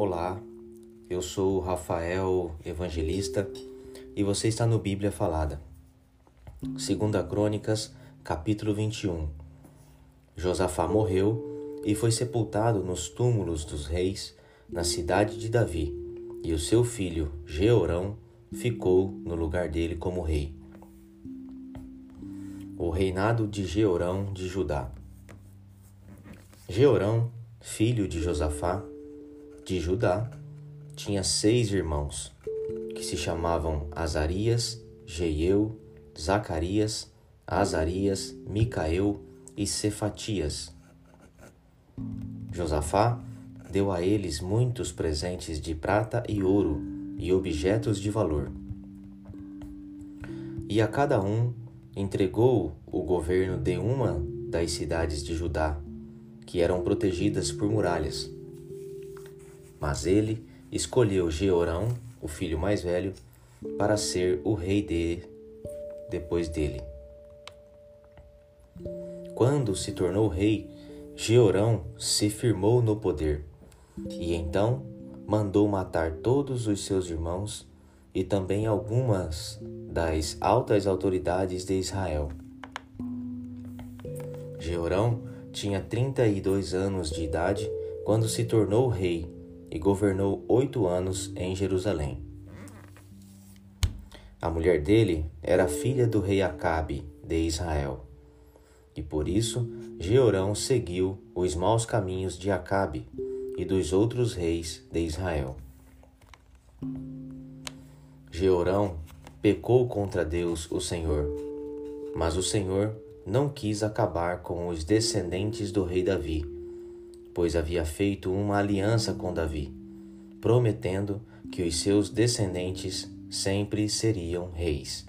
Olá, eu sou Rafael Evangelista e você está no Bíblia Falada. Segunda Crônicas, capítulo 21. Josafá morreu e foi sepultado nos túmulos dos reis na cidade de Davi, e o seu filho Jeorão ficou no lugar dele como rei. O reinado de Jeorão de Judá. Jeorão, filho de Josafá, de Judá, tinha seis irmãos, que se chamavam Azarias, Jeiel, Zacarias, Azarias, Micael e Cefatias. Josafá deu a eles muitos presentes de prata e ouro e objetos de valor. E a cada um entregou o governo de uma das cidades de Judá que eram protegidas por muralhas. Mas ele escolheu Jeorão, o filho mais velho, para ser o rei de depois dele. Quando se tornou rei, Jeorão se firmou no poder e então mandou matar todos os seus irmãos e também algumas das altas autoridades de Israel. Jeorão tinha 32 anos de idade quando se tornou rei e governou oito anos em Jerusalém. A mulher dele era filha do rei Acabe de Israel. E por isso Jeorão seguiu os maus caminhos de Acabe e dos outros reis de Israel. Jeorão pecou contra Deus, o Senhor, mas o Senhor não quis acabar com os descendentes do rei Davi, pois havia feito uma aliança com Davi, prometendo que os seus descendentes sempre seriam reis.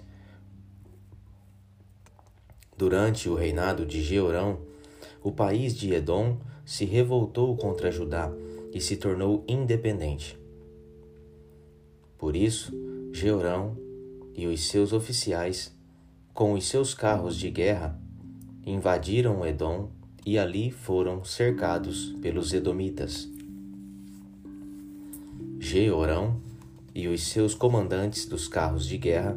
Durante o reinado de Jeorão, o país de Edom se revoltou contra Judá e se tornou independente. Por isso, Jeorão e os seus oficiais, com os seus carros de guerra, invadiram Edom e ali foram cercados pelos Edomitas. Jeorão e os seus comandantes dos carros de guerra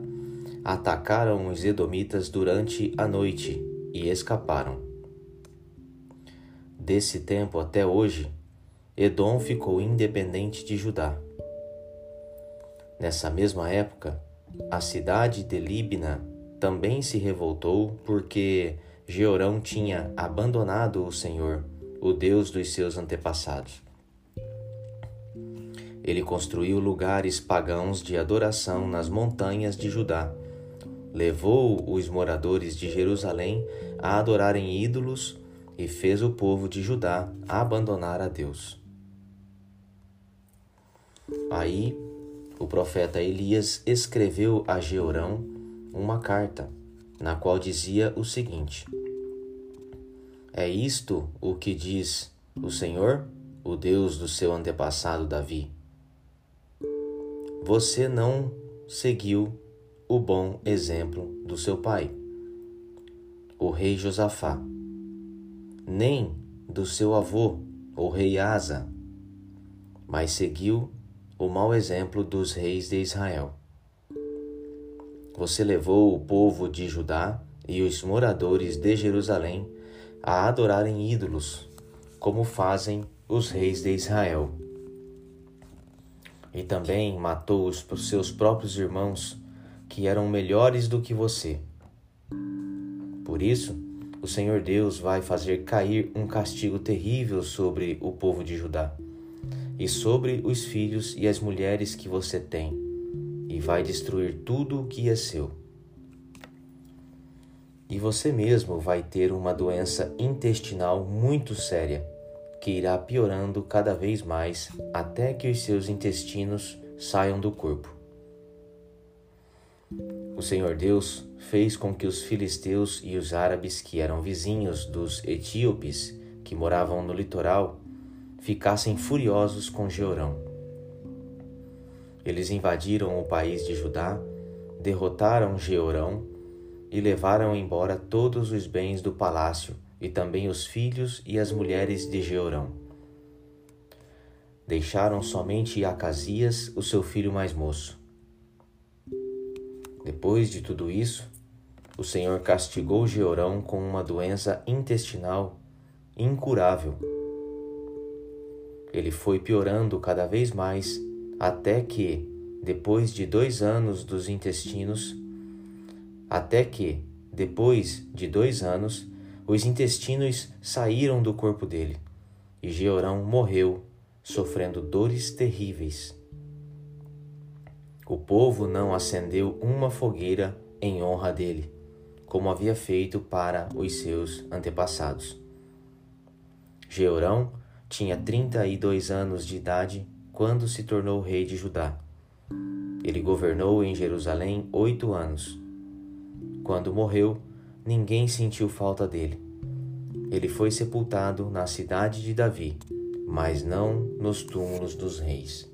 atacaram os Edomitas durante a noite e escaparam. Desse tempo até hoje, Edom ficou independente de Judá. Nessa mesma época, a cidade de Líbina também se revoltou porque Jeorão tinha abandonado o Senhor, o Deus dos seus antepassados. Ele construiu lugares pagãos de adoração nas montanhas de Judá. Levou os moradores de Jerusalém a adorarem ídolos e fez o povo de Judá abandonar a Deus. Aí o profeta Elias escreveu a Jeorão uma carta na qual dizia o seguinte: É isto o que diz o Senhor, o Deus do seu antepassado Davi. Você não seguiu o bom exemplo do seu pai, o rei Josafá, nem do seu avô, o rei Asa, mas seguiu o mau exemplo dos reis de Israel. Você levou o povo de Judá e os moradores de Jerusalém a adorarem ídolos, como fazem os reis de Israel. E também matou os seus próprios irmãos, que eram melhores do que você. Por isso, o Senhor Deus vai fazer cair um castigo terrível sobre o povo de Judá e sobre os filhos e as mulheres que você tem vai destruir tudo o que é seu. E você mesmo vai ter uma doença intestinal muito séria, que irá piorando cada vez mais até que os seus intestinos saiam do corpo. O Senhor Deus fez com que os filisteus e os árabes, que eram vizinhos dos etíopes, que moravam no litoral, ficassem furiosos com Jeorão eles invadiram o país de Judá, derrotaram Jeorão e levaram embora todos os bens do palácio e também os filhos e as mulheres de Jeorão. Deixaram somente Acasias, o seu filho mais moço. Depois de tudo isso, o Senhor castigou Jeorão com uma doença intestinal incurável. Ele foi piorando cada vez mais até que, depois de dois anos dos intestinos, até que, depois de dois anos, os intestinos saíram do corpo dele e Jeorão morreu, sofrendo dores terríveis. O povo não acendeu uma fogueira em honra dele, como havia feito para os seus antepassados. Jeorão tinha trinta e dois anos de idade quando se tornou rei de Judá. Ele governou em Jerusalém oito anos. Quando morreu, ninguém sentiu falta dele. Ele foi sepultado na cidade de Davi, mas não nos túmulos dos reis.